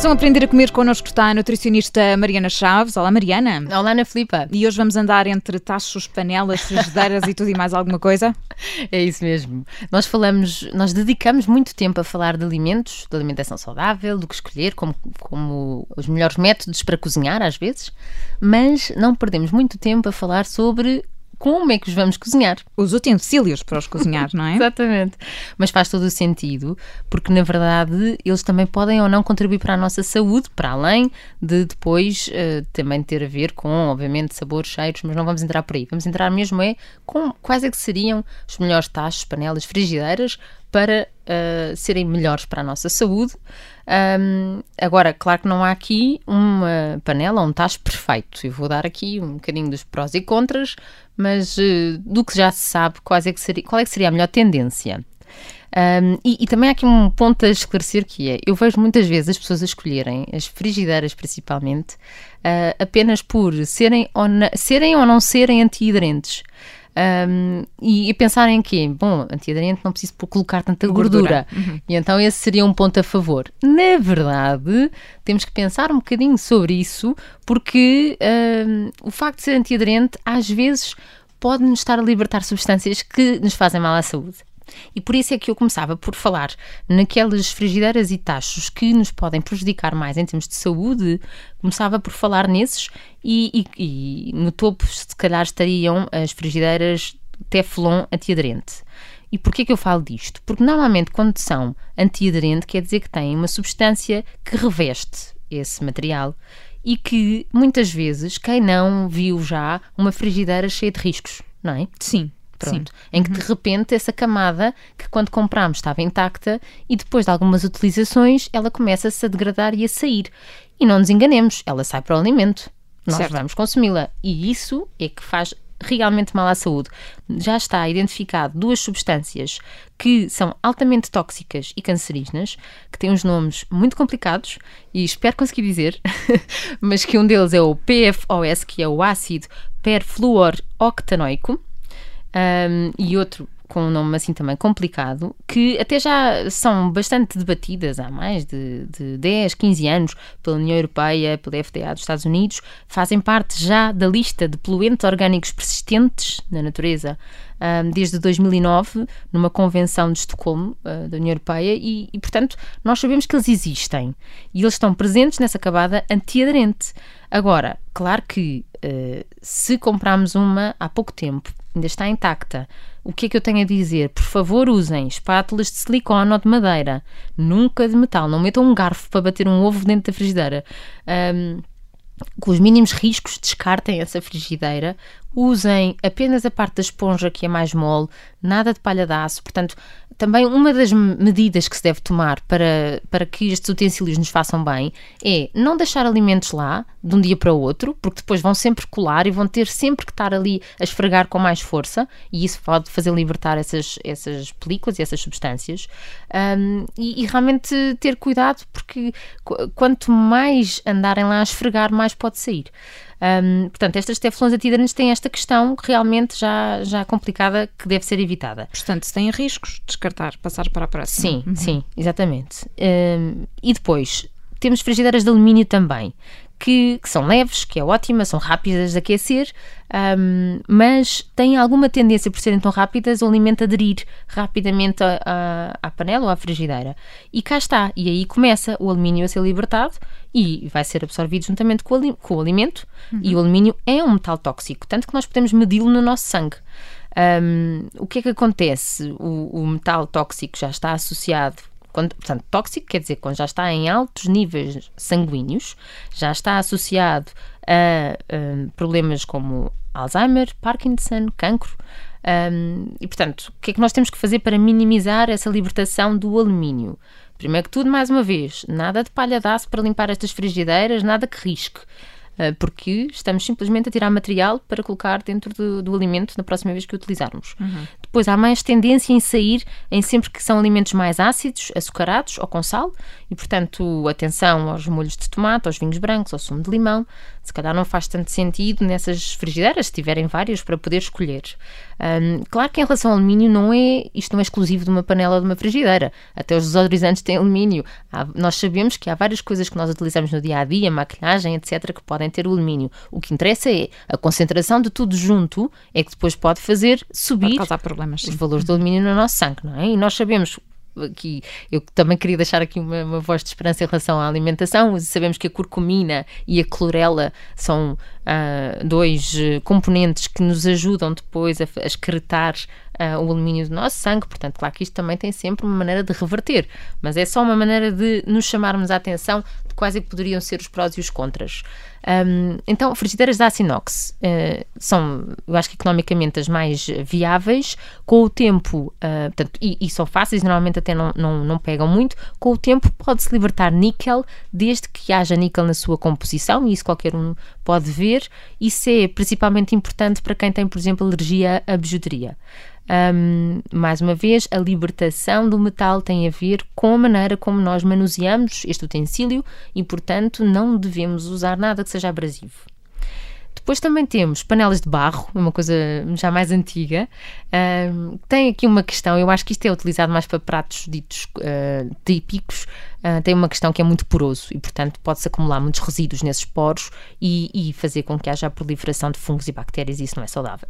Mais um Aprender a Comer connosco está a nutricionista Mariana Chaves. Olá, Mariana. Olá, Ana Filipa. E hoje vamos andar entre tachos, panelas, frigideiras e tudo e mais alguma coisa? É isso mesmo. Nós falamos, nós dedicamos muito tempo a falar de alimentos, de alimentação saudável, do que escolher, como, como os melhores métodos para cozinhar, às vezes, mas não perdemos muito tempo a falar sobre como é que os vamos cozinhar. Os utensílios para os cozinhar, não é? Exatamente. Mas faz todo o sentido, porque na verdade eles também podem ou não contribuir para a nossa saúde, para além de depois uh, também ter a ver com, obviamente, sabores, cheiros, mas não vamos entrar por aí. Vamos entrar mesmo é com quais é que seriam os melhores tachos, panelas, frigideiras para uh, serem melhores para a nossa saúde. Um, agora, claro que não há aqui uma panela um tacho perfeito. Eu vou dar aqui um bocadinho dos prós e contras, mas uh, do que já se sabe, quais é que seria, qual é que seria a melhor tendência. Um, e, e, também há aqui um ponto a esclarecer que é, eu vejo muitas vezes as pessoas a escolherem, as frigideiras principalmente, uh, apenas por serem ou, serem ou não serem antiaderentes. Um, e, e pensarem que, bom, antiaderente não preciso colocar tanta gordura. gordura. Uhum. E então esse seria um ponto a favor. Na verdade, temos que pensar um bocadinho sobre isso, porque um, o facto de ser antiaderente às vezes pode nos estar a libertar substâncias que nos fazem mal à saúde. E por isso é que eu começava por falar naquelas frigideiras e tachos que nos podem prejudicar mais em termos de saúde, começava por falar nesses e, e, e no topo se calhar estariam as frigideiras Teflon antiaderente. E porquê que eu falo disto? Porque normalmente quando são antiaderente quer dizer que têm uma substância que reveste esse material e que muitas vezes quem não viu já uma frigideira cheia de riscos, não é? Sim. Pronto. Sim. Em que de repente essa camada que quando comprámos estava intacta e depois de algumas utilizações ela começa-se a degradar e a sair. E não nos enganemos, ela sai para o alimento. Nós certo. vamos consumi-la. E isso é que faz realmente mal à saúde. Já está identificado duas substâncias que são altamente tóxicas e cancerígenas, que têm uns nomes muito complicados e espero conseguir dizer, mas que um deles é o PFOS, que é o ácido perfluoroctanoico um, e outro com um nome assim também complicado, que até já são bastante debatidas há mais de, de 10, 15 anos pela União Europeia, pela FDA dos Estados Unidos, fazem parte já da lista de poluentes orgânicos persistentes na natureza desde 2009, numa convenção de Estocolmo uh, da União Europeia, e, e, portanto nós sabemos que eles existem e eles estão presentes nessa camada antiaderente. Agora, claro que uh, se comprarmos uma há pouco tempo ainda está intacta. O que é que eu tenho a dizer? Por favor, usem espátulas de silicone ou de madeira, nunca de metal. Não metam um garfo para bater um ovo dentro da frigideira. Um, com os mínimos riscos, descartem essa frigideira, usem apenas a parte da esponja que é mais mole, nada de palha de aço. Portanto, também uma das medidas que se deve tomar para, para que estes utensílios nos façam bem é não deixar alimentos lá de um dia para o outro, porque depois vão sempre colar e vão ter sempre que estar ali a esfregar com mais força, e isso pode fazer libertar essas, essas películas e essas substâncias. Um, e, e, realmente ter cuidado, porque quanto mais andarem lá a esfregar, mais pode sair. Um, portanto, estas teflons antiaderentes têm esta questão realmente já, já complicada que deve ser evitada. Portanto, se têm riscos, descartar, passar para a próxima. Sim, uhum. sim, exatamente. Um, e depois, temos frigideiras de alumínio também, que, que, são leves, que é ótima, são rápidas de aquecer, um, mas têm alguma tendência, por serem tão rápidas, o alimento aderir rapidamente à panela ou à frigideira. E cá está, e aí começa o alumínio a ser libertado e vai ser absorvido juntamente com o, com o alimento, uhum. e o alumínio é um metal tóxico, tanto que nós podemos medi-lo no nosso sangue. Um, o que é que acontece? O, o metal tóxico já está associado quando, portanto, tóxico quer dizer quando já está em altos níveis sanguíneos, já está associado a, a problemas como Alzheimer, Parkinson, cancro. Um, e, portanto, o que é que nós temos que fazer para minimizar essa libertação do alumínio? Primeiro que tudo, mais uma vez, nada de palha de aço para limpar estas frigideiras, nada que risque. Uh, porque estamos simplesmente a tirar material para colocar dentro do, do alimento na próxima vez que o utilizarmos. Uhum. Depois há mais tendência em sair em sempre que são alimentos mais ácidos, açucarados ou com sal, e portanto, atenção aos molhos de tomate, aos vinhos brancos, ao sumo de limão. Se calhar não faz tanto sentido nessas frigideiras, se tiverem várias, para poder escolher. Um, claro que em relação ao alumínio, não é, isto não é exclusivo de uma panela ou de uma frigideira. Até os desodorizantes têm alumínio. Há, nós sabemos que há várias coisas que nós utilizamos no dia a dia, maquilhagem, etc., que podem ter o alumínio. O que interessa é a concentração de tudo junto, é que depois pode fazer subir pode os valores do alumínio no nosso sangue, não é? E nós sabemos aqui, eu também queria deixar aqui uma, uma, voz de esperança em relação à alimentação. Sabemos que a curcumina e a clorela são uh, dois uh, componentes que nos ajudam depois a, a excretar uh, o alumínio do nosso sangue, portanto, claro que isto também tem sempre uma maneira de reverter, mas é só uma maneira de nos chamarmos a atenção de quais é que poderiam ser os prós e os contras. Um, então, frigideiras de aço inox uh, são, eu acho que economicamente as mais viáveis, com o tempo, uh, portanto, e, e, são fáceis, normalmente até não, não, não pegam muito, com o tempo pode-se libertar níquel, desde que haja níquel na sua composição, e isso qualquer um pode ver, isso é principalmente importante para quem tem, por exemplo, alergia à bijuteria. Um, mais uma vez, a libertação do metal tem a ver com a maneira como nós manuseamos este utensílio e, portanto, não devemos usar nada que seja abrasivo. Depois também temos panelas de barro, uma coisa já mais antiga. Um, tem aqui uma questão, eu acho que isto é utilizado mais para pratos ditos uh, típicos. Uh, tem uma questão que é muito poroso e, portanto, pode-se acumular muitos resíduos nesses poros e, e fazer com que haja a proliferação de fungos e bactérias, e isso não é saudável.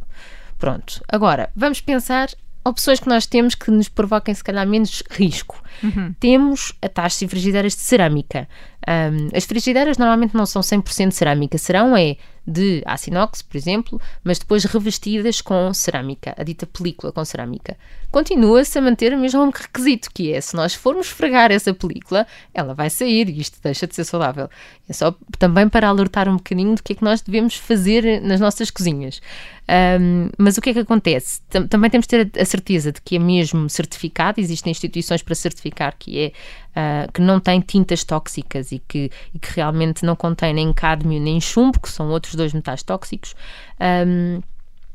Pronto. Agora, vamos pensar opções que nós temos que nos provoquem, se calhar, menos risco. Uhum. Temos a taxa de frigideiras de cerâmica. Um, as frigideiras normalmente não são 100% cerâmica, serão é de aço inox, por exemplo, mas depois revestidas com cerâmica, a dita película com cerâmica. Continua-se a manter o mesmo requisito, que é se nós formos fregar essa película, ela vai sair e isto deixa de ser saudável. É só também para alertar um bocadinho do que é que nós devemos fazer nas nossas cozinhas. Um, mas o que é que acontece? Também temos de ter a certeza de que é mesmo certificado, existem instituições para certificar que é uh, que não tem tintas tóxicas e que, e que realmente não contém nem cádmio nem chumbo, que são outros dois metais tóxicos. Um,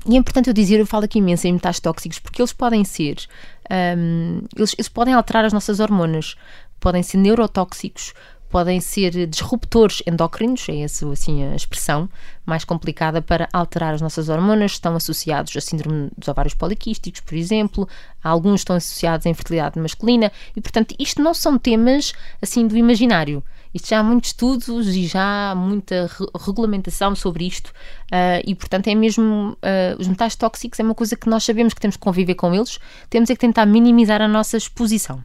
e é importante eu dizer, eu falo aqui imenso em metais tóxicos, porque eles podem ser, um, eles, eles podem alterar as nossas hormonas, podem ser neurotóxicos, podem ser disruptores endócrinos, é essa assim a expressão mais complicada para alterar as nossas hormonas, estão associados a síndrome dos ovários poliquísticos, por exemplo, alguns estão associados à infertilidade masculina e, portanto, isto não são temas assim do imaginário. Isto já há muitos estudos e já há muita re regulamentação sobre isto uh, e, portanto, é mesmo uh, os metais tóxicos é uma coisa que nós sabemos que temos que conviver com eles, temos é que tentar minimizar a nossa exposição.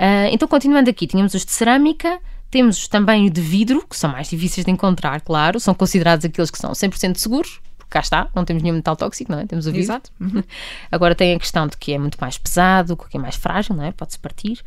Uh, então, continuando aqui, tínhamos os de cerâmica, temos também o de vidro, que são mais difíceis de encontrar, claro, são considerados aqueles que são 100% seguros, porque cá está, não temos nenhum metal tóxico, não é? Temos o vidro. Exato. Uhum. Agora tem a questão de que é muito mais pesado, que é mais frágil, não é? Pode-se partir.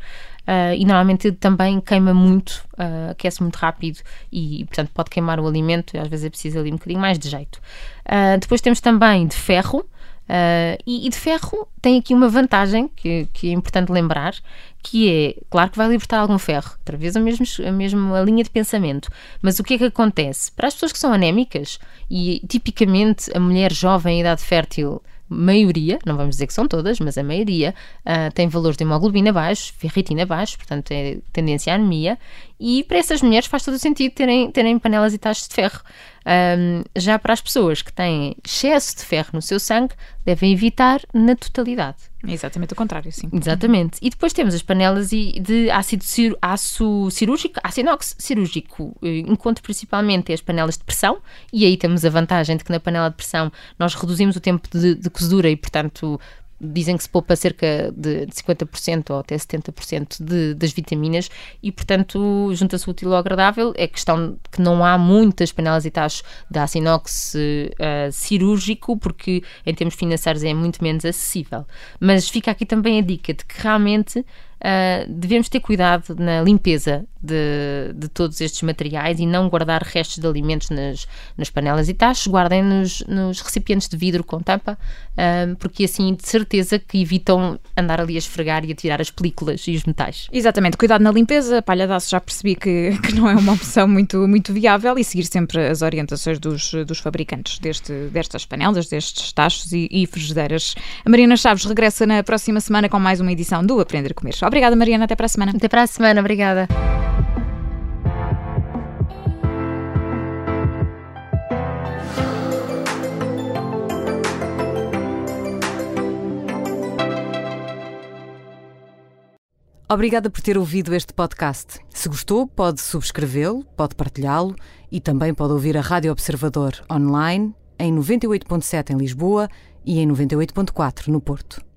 Uh, e normalmente também queima muito, uh, aquece muito rápido e, portanto, pode queimar o alimento e às vezes é preciso ali um bocadinho mais de jeito. Uh, depois temos também de ferro, Uh, e, e, de ferro tem aqui uma vantagem que, que, é importante lembrar, que é, claro que vai libertar algum ferro, outra vez a mesma, a mesma linha de pensamento, mas o que é que acontece? Para as pessoas que são anémicas, e tipicamente a mulher jovem em idade fértil maioria, não vamos dizer que são todas, mas a maioria uh, tem valores de hemoglobina baixos, ferritina baixos, portanto é tendência à anemia, e para essas mulheres faz todo o sentido terem, terem panelas e taxas de ferro. Um, já para as pessoas que têm excesso de ferro no seu sangue, devem evitar na totalidade. É exatamente o contrário, sim. Exatamente. E depois temos as panelas de ácido cir aço cirúrgico, ácido inox cirúrgico. Eh, encontro principalmente as panelas de pressão, e aí temos a vantagem de que na panela de pressão nós reduzimos o tempo de, de cozedura e, portanto, dizem que se poupa cerca de, de 50% ou até 70% de, das vitaminas e, portanto, junta-se útil ao agradável. É questão que não há muitas panelas e tachos de aço inox uh, cirúrgico, porque em termos financeiros é muito menos acessível. Mas fica aqui também a dica de que realmente uh, devemos ter cuidado na limpeza de, de, todos estes materiais e não guardar restos de alimentos nas, nas panelas e tachos, guardem nos, nos recipientes de vidro com tampa, uh, porque assim de certeza que evitam andar ali a esfregar e a tirar as películas e os metais. Exatamente, cuidado na limpeza, palhadaço já percebi que, que não é uma opção muito, muito viável e seguir sempre as orientações dos, dos fabricantes deste, destas panelas, destes tachos e, e frigideiras. A Mariana Chaves regressa na próxima semana com mais uma edição do Aprender a Comer. Obrigada, Mariana. Até para a semana. Até para a semana. Obrigada. Obrigada por ter ouvido este podcast. Se gostou, pode subscrevê-lo, pode partilhá-lo e também pode ouvir a Rádio Observador online em 98.7 em Lisboa e em 98.4 no Porto.